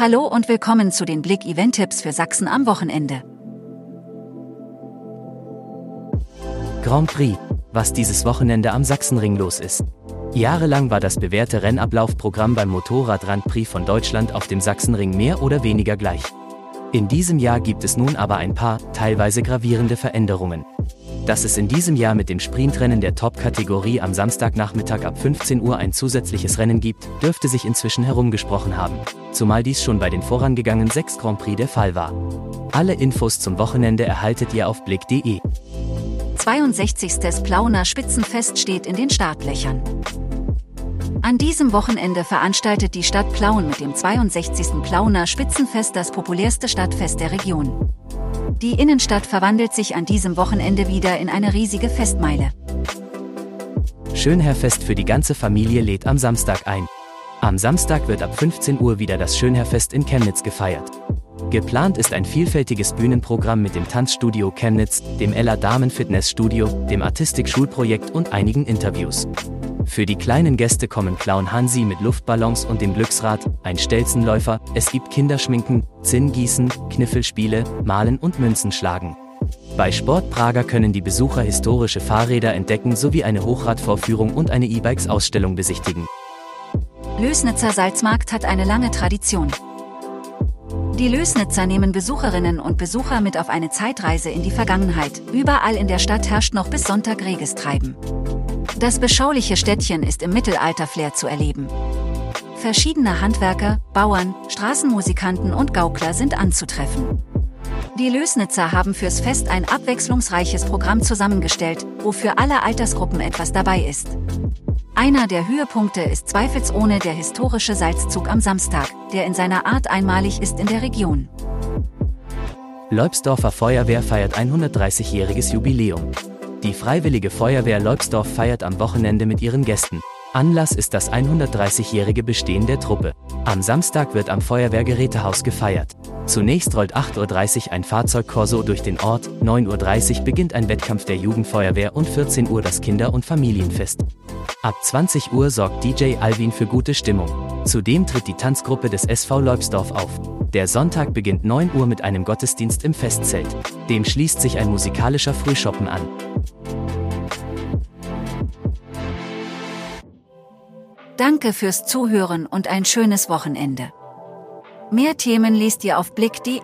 Hallo und willkommen zu den Blick Event Tipps für Sachsen am Wochenende. Grand Prix, was dieses Wochenende am Sachsenring los ist. Jahrelang war das bewährte Rennablaufprogramm beim Motorrad Grand Prix von Deutschland auf dem Sachsenring mehr oder weniger gleich. In diesem Jahr gibt es nun aber ein paar, teilweise gravierende Veränderungen. Dass es in diesem Jahr mit dem Sprintrennen der Top-Kategorie am Samstagnachmittag ab 15 Uhr ein zusätzliches Rennen gibt, dürfte sich inzwischen herumgesprochen haben. Zumal dies schon bei den vorangegangenen sechs Grand Prix der Fall war. Alle Infos zum Wochenende erhaltet ihr auf blick.de. 62. Plauner Spitzenfest steht in den Startlöchern. An diesem Wochenende veranstaltet die Stadt Plauen mit dem 62. Plauner Spitzenfest das populärste Stadtfest der Region. Die Innenstadt verwandelt sich an diesem Wochenende wieder in eine riesige Festmeile. Schönherrfest für die ganze Familie lädt am Samstag ein. Am Samstag wird ab 15 Uhr wieder das Schönherrfest in Chemnitz gefeiert. Geplant ist ein vielfältiges Bühnenprogramm mit dem Tanzstudio Chemnitz, dem Ella Damen Fitnessstudio, dem Artistik-Schulprojekt und einigen Interviews. Für die kleinen Gäste kommen Clown Hansi mit Luftballons und dem Glücksrad, ein Stelzenläufer, es gibt Kinderschminken, Zinngießen, Kniffelspiele, Malen und Münzen schlagen. Bei Sport Prager können die Besucher historische Fahrräder entdecken sowie eine Hochradvorführung und eine E-Bikes-Ausstellung besichtigen. Lösnitzer Salzmarkt hat eine lange Tradition. Die Lösnitzer nehmen Besucherinnen und Besucher mit auf eine Zeitreise in die Vergangenheit. Überall in der Stadt herrscht noch bis Sonntag reges Treiben. Das beschauliche Städtchen ist im Mittelalter-Flair zu erleben. Verschiedene Handwerker, Bauern, Straßenmusikanten und Gaukler sind anzutreffen. Die Lösnitzer haben fürs Fest ein abwechslungsreiches Programm zusammengestellt, wo für alle Altersgruppen etwas dabei ist. Einer der Höhepunkte ist zweifelsohne der historische Salzzug am Samstag, der in seiner Art einmalig ist in der Region. Leubsdorfer Feuerwehr feiert 130-jähriges Jubiläum. Die Freiwillige Feuerwehr Leubsdorf feiert am Wochenende mit ihren Gästen. Anlass ist das 130-jährige Bestehen der Truppe. Am Samstag wird am Feuerwehrgerätehaus gefeiert. Zunächst rollt 8.30 Uhr ein Fahrzeugkorso durch den Ort, 9.30 Uhr beginnt ein Wettkampf der Jugendfeuerwehr und 14 Uhr das Kinder- und Familienfest. Ab 20 Uhr sorgt DJ Alvin für gute Stimmung. Zudem tritt die Tanzgruppe des SV Leubsdorf auf. Der Sonntag beginnt 9 Uhr mit einem Gottesdienst im Festzelt. Dem schließt sich ein musikalischer Frühschoppen an. Danke fürs Zuhören und ein schönes Wochenende. Mehr Themen liest ihr auf blick.de.